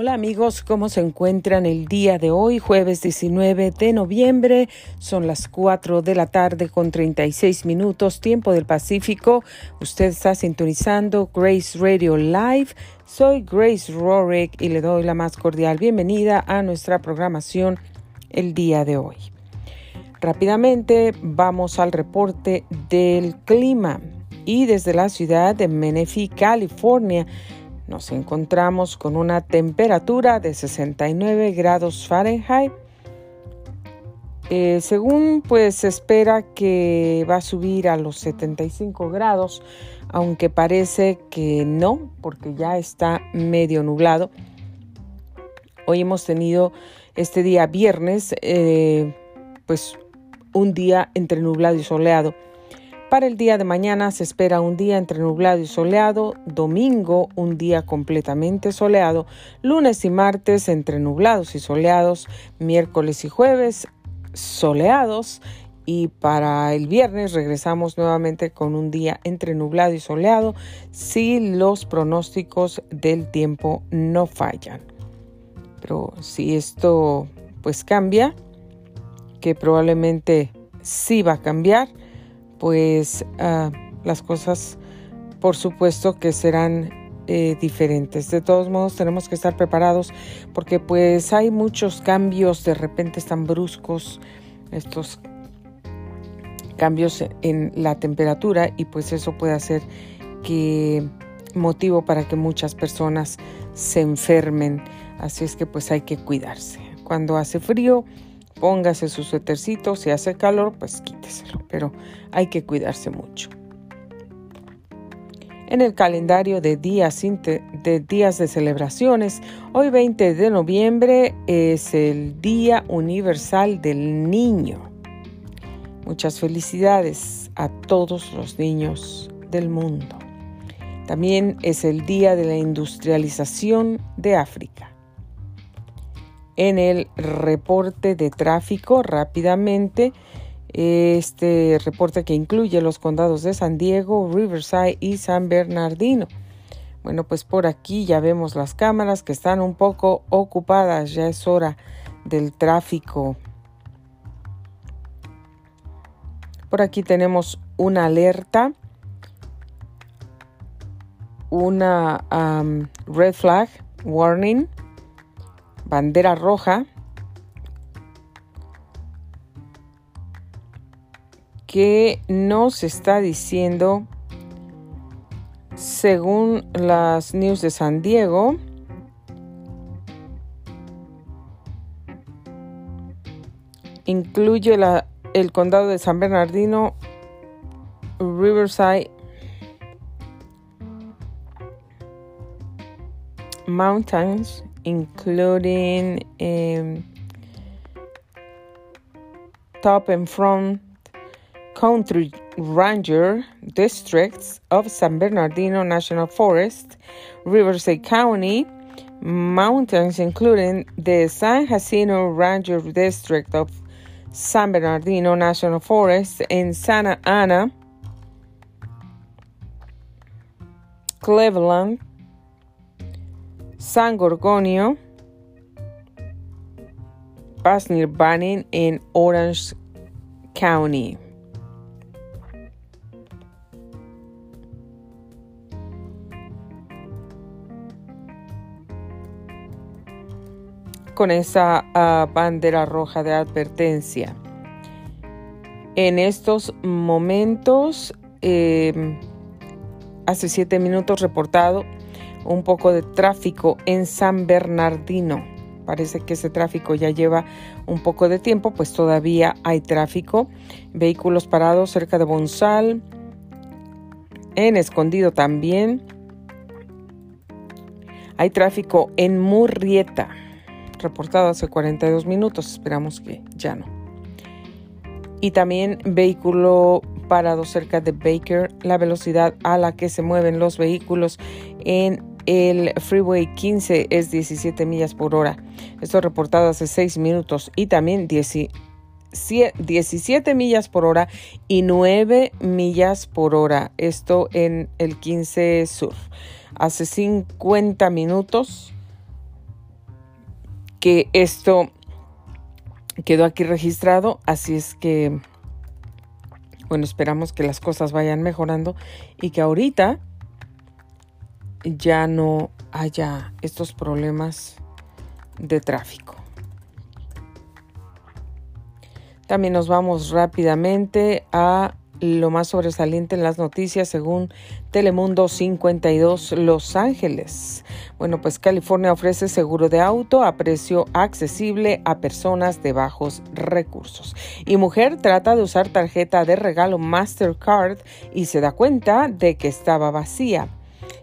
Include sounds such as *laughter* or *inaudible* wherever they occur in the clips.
Hola amigos, ¿cómo se encuentran el día de hoy, jueves 19 de noviembre? Son las 4 de la tarde con 36 minutos, tiempo del Pacífico. Usted está sintonizando Grace Radio Live. Soy Grace Rorick y le doy la más cordial bienvenida a nuestra programación el día de hoy. Rápidamente vamos al reporte del clima y desde la ciudad de Menifee, California, nos encontramos con una temperatura de 69 grados Fahrenheit. Eh, según pues se espera que va a subir a los 75 grados, aunque parece que no, porque ya está medio nublado. Hoy hemos tenido este día viernes, eh, pues un día entre nublado y soleado. Para el día de mañana se espera un día entre nublado y soleado, domingo un día completamente soleado, lunes y martes entre nublados y soleados, miércoles y jueves soleados y para el viernes regresamos nuevamente con un día entre nublado y soleado si los pronósticos del tiempo no fallan. Pero si esto pues cambia, que probablemente sí va a cambiar, pues ah, las cosas por supuesto que serán eh, diferentes. De todos modos tenemos que estar preparados porque pues hay muchos cambios de repente tan bruscos, estos cambios en la temperatura y pues eso puede hacer que motivo para que muchas personas se enfermen. Así es que pues hay que cuidarse. Cuando hace frío, Póngase su suétercito, si hace calor, pues quíteselo, pero hay que cuidarse mucho. En el calendario de días, de días de celebraciones, hoy 20 de noviembre es el Día Universal del Niño. Muchas felicidades a todos los niños del mundo. También es el Día de la Industrialización de África en el reporte de tráfico rápidamente. Este reporte que incluye los condados de San Diego, Riverside y San Bernardino. Bueno, pues por aquí ya vemos las cámaras que están un poco ocupadas, ya es hora del tráfico. Por aquí tenemos una alerta, una red flag warning bandera roja que nos está diciendo, según las news de San Diego, incluye el condado de San Bernardino, Riverside, Mountains including um, top and front country ranger districts of San Bernardino National Forest, Riverside County, mountains including the San Jacinto Ranger District of San Bernardino National Forest in Santa Ana, Cleveland, San Gorgonio, Pasnir Banning en Orange County. Con esa uh, bandera roja de advertencia. En estos momentos, eh, hace siete minutos reportado un poco de tráfico en San Bernardino. Parece que ese tráfico ya lleva un poco de tiempo, pues todavía hay tráfico. Vehículos parados cerca de Bonsal, en Escondido también. Hay tráfico en Murrieta, reportado hace 42 minutos, esperamos que ya no. Y también vehículo parado cerca de Baker, la velocidad a la que se mueven los vehículos en el Freeway 15 es 17 millas por hora. Esto reportado hace 6 minutos y también 17 millas por hora y 9 millas por hora. Esto en el 15 Sur. Hace 50 minutos que esto quedó aquí registrado, así es que, bueno, esperamos que las cosas vayan mejorando y que ahorita ya no haya estos problemas de tráfico. También nos vamos rápidamente a lo más sobresaliente en las noticias según Telemundo 52 Los Ángeles. Bueno, pues California ofrece seguro de auto a precio accesible a personas de bajos recursos. Y mujer trata de usar tarjeta de regalo Mastercard y se da cuenta de que estaba vacía.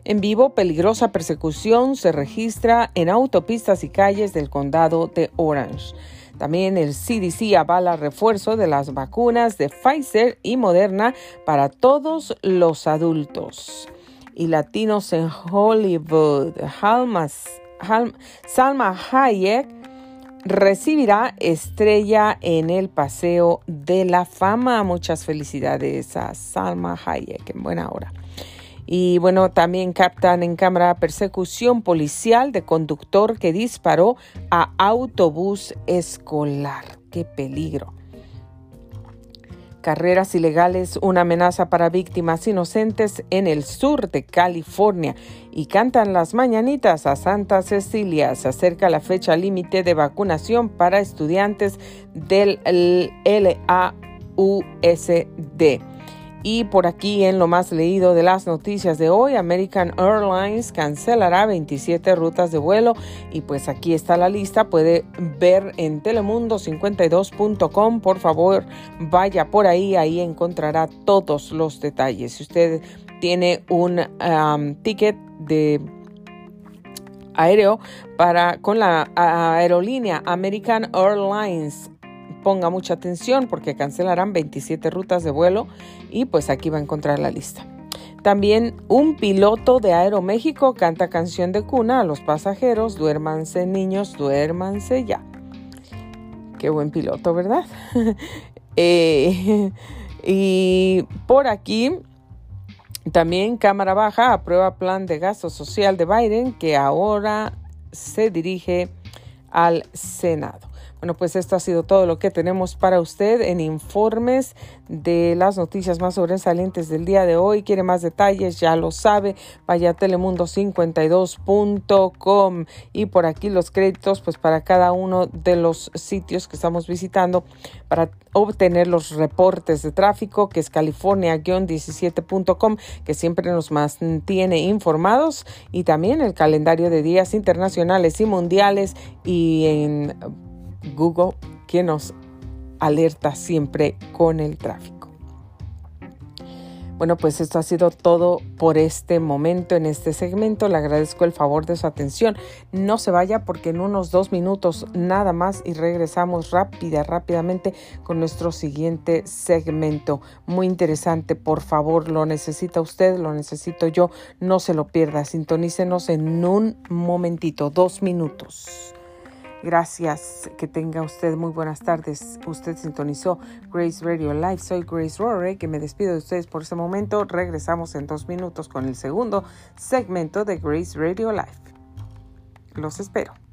En vivo, peligrosa persecución se registra en autopistas y calles del condado de Orange. También el CDC avala refuerzo de las vacunas de Pfizer y Moderna para todos los adultos. Y latinos en Hollywood, Salma Hayek recibirá estrella en el Paseo de la Fama. Muchas felicidades a Salma Hayek en buena hora. Y bueno, también captan en cámara persecución policial de conductor que disparó a autobús escolar. ¡Qué peligro! Carreras ilegales, una amenaza para víctimas inocentes en el sur de California. Y cantan las mañanitas a Santa Cecilia. Se acerca la fecha límite de vacunación para estudiantes del LAUSD. Y por aquí en lo más leído de las noticias de hoy, American Airlines cancelará 27 rutas de vuelo y pues aquí está la lista, puede ver en telemundo52.com, por favor vaya por ahí, ahí encontrará todos los detalles. Si usted tiene un um, ticket de aéreo para con la aerolínea American Airlines ponga mucha atención porque cancelarán 27 rutas de vuelo y pues aquí va a encontrar la lista. También un piloto de Aeroméxico canta canción de cuna a los pasajeros, duérmanse niños, duérmanse ya. Qué buen piloto, ¿verdad? *laughs* Eh, y por aquí también Cámara Baja aprueba plan de gasto social de Biden que ahora se dirige al Senado. Bueno, pues esto ha sido todo lo que tenemos para usted en informes de las noticias más sobresalientes del día de hoy. Quiere más detalles, ya lo sabe, vaya a telemundo52.com y por aquí los créditos pues para cada uno de los sitios que estamos visitando para obtener los reportes de tráfico que es california-17.com que siempre nos mantiene informados. Y también el calendario de días internacionales y mundiales y en Google que nos alerta siempre con el tráfico. Bueno, pues esto ha sido todo por este momento en este segmento. Le agradezco el favor de su atención. No se vaya porque en unos dos minutos nada más y regresamos rápida, rápidamente con nuestro siguiente segmento. Muy interesante, por favor, lo necesita usted, lo necesito yo. No se lo pierda. Sintonícenos en un momentito, dos minutos. Gracias, que tenga usted muy buenas tardes. Usted sintonizó Grace Radio Live. Soy Grace Rory, que me despido de ustedes por este momento. Regresamos en dos minutos con el segundo segmento de Grace Radio Live. Los espero.